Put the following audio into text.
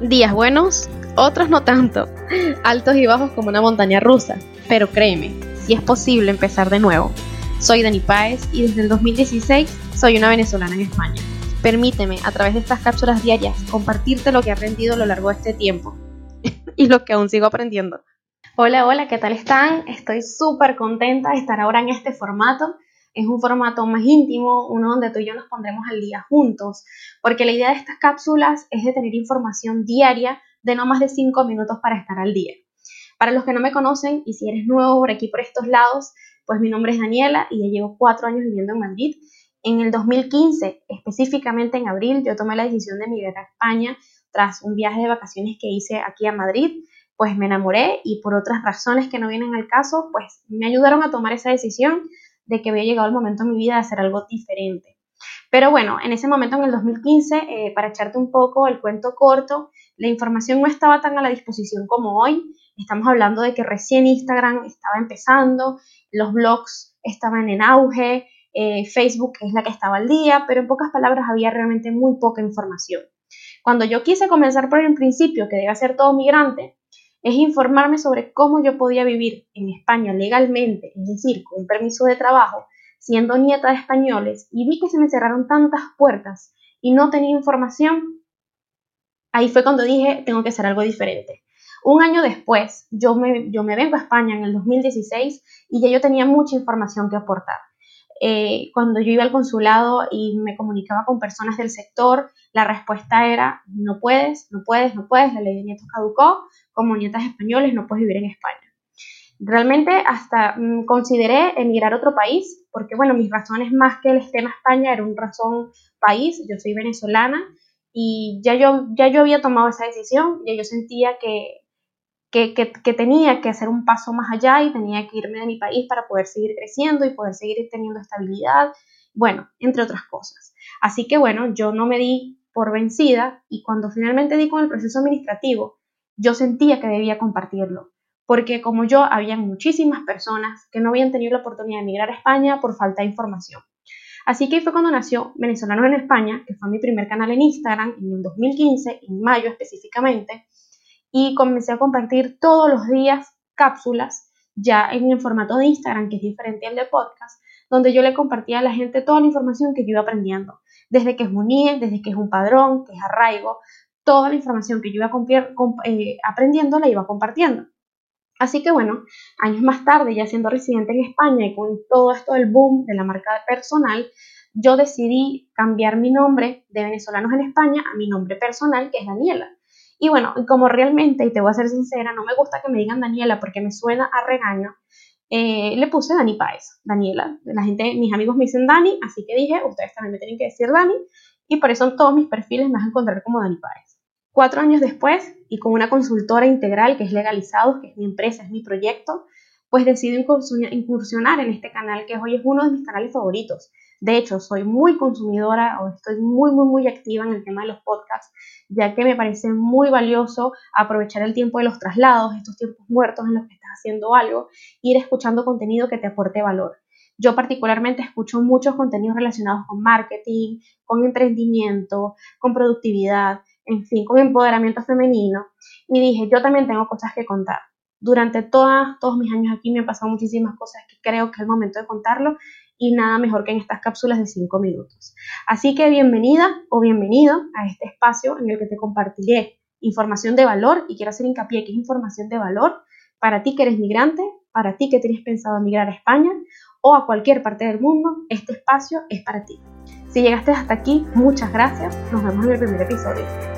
Días buenos, otros no tanto. Altos y bajos como una montaña rusa. Pero créeme, si es posible empezar de nuevo. Soy Dani Páez y desde el 2016 soy una venezolana en España. Permíteme, a través de estas cápsulas diarias, compartirte lo que he aprendido a lo largo de este tiempo y lo que aún sigo aprendiendo. Hola, hola, ¿qué tal están? Estoy súper contenta de estar ahora en este formato es un formato más íntimo, uno donde tú y yo nos pondremos al día juntos, porque la idea de estas cápsulas es de tener información diaria de no más de 5 minutos para estar al día. Para los que no me conocen y si eres nuevo por aquí por estos lados, pues mi nombre es Daniela y ya llevo cuatro años viviendo en Madrid. En el 2015, específicamente en abril, yo tomé la decisión de emigrar a España tras un viaje de vacaciones que hice aquí a Madrid, pues me enamoré y por otras razones que no vienen al caso, pues me ayudaron a tomar esa decisión de que había llegado el momento en mi vida de hacer algo diferente. Pero bueno, en ese momento, en el 2015, eh, para echarte un poco el cuento corto, la información no estaba tan a la disposición como hoy. Estamos hablando de que recién Instagram estaba empezando, los blogs estaban en auge, eh, Facebook es la que estaba al día, pero en pocas palabras había realmente muy poca información. Cuando yo quise comenzar por el principio, que debe ser todo migrante, es informarme sobre cómo yo podía vivir en España legalmente, es decir, con permiso de trabajo, siendo nieta de españoles, y vi que se me cerraron tantas puertas y no tenía información, ahí fue cuando dije, tengo que hacer algo diferente. Un año después, yo me, yo me vengo a España en el 2016 y ya yo tenía mucha información que aportar. Eh, cuando yo iba al consulado y me comunicaba con personas del sector, la respuesta era, no puedes, no puedes, no puedes, la ley de nietos caducó, como nietas españoles no puedes vivir en España. Realmente hasta mm, consideré emigrar a otro país, porque bueno, mis razones más que el tema España era un razón país, yo soy venezolana y ya yo, ya yo había tomado esa decisión, ya yo sentía que, tenía que hacer un paso más allá y tenía que irme de mi país para poder seguir creciendo y poder seguir teniendo estabilidad, bueno, entre otras cosas. Así que bueno, yo no me di por vencida y cuando finalmente di con el proceso administrativo, yo sentía que debía compartirlo, porque como yo, había muchísimas personas que no habían tenido la oportunidad de emigrar a España por falta de información. Así que fue cuando nació Venezolanos en España, que fue mi primer canal en Instagram en el 2015, en mayo específicamente, y comencé a compartir todos los días cápsulas ya en el formato de Instagram, que es diferente al de podcast, donde yo le compartía a la gente toda la información que yo iba aprendiendo, desde que es un IE, desde que es un padrón, que es arraigo, toda la información que yo iba eh, aprendiendo la iba compartiendo. Así que bueno, años más tarde, ya siendo residente en España y con todo esto del boom de la marca personal, yo decidí cambiar mi nombre de venezolanos en España a mi nombre personal, que es Daniela. Y bueno, como realmente, y te voy a ser sincera, no me gusta que me digan Daniela porque me suena a regaño, eh, le puse Dani Páez, Daniela. La gente, mis amigos me dicen Dani, así que dije, ustedes también me tienen que decir Dani, y por eso en todos mis perfiles me vas a encontrar como Dani Páez. Cuatro años después, y con una consultora integral que es Legalizados, que es mi empresa, es mi proyecto, pues decido incursionar en este canal que hoy es uno de mis canales favoritos. De hecho, soy muy consumidora o estoy muy, muy, muy activa en el tema de los podcasts, ya que me parece muy valioso aprovechar el tiempo de los traslados, estos tiempos muertos en los que estás haciendo algo, ir escuchando contenido que te aporte valor. Yo particularmente escucho muchos contenidos relacionados con marketing, con emprendimiento, con productividad, en fin, con empoderamiento femenino. Y dije, yo también tengo cosas que contar. Durante todas, todos mis años aquí me han pasado muchísimas cosas que creo que es el momento de contarlo y nada mejor que en estas cápsulas de 5 minutos. Así que bienvenida o bienvenido a este espacio en el que te compartiré información de valor y quiero hacer hincapié que es información de valor para ti que eres migrante, para ti que tienes pensado emigrar a España o a cualquier parte del mundo, este espacio es para ti. Si llegaste hasta aquí, muchas gracias. Nos vemos en el primer episodio.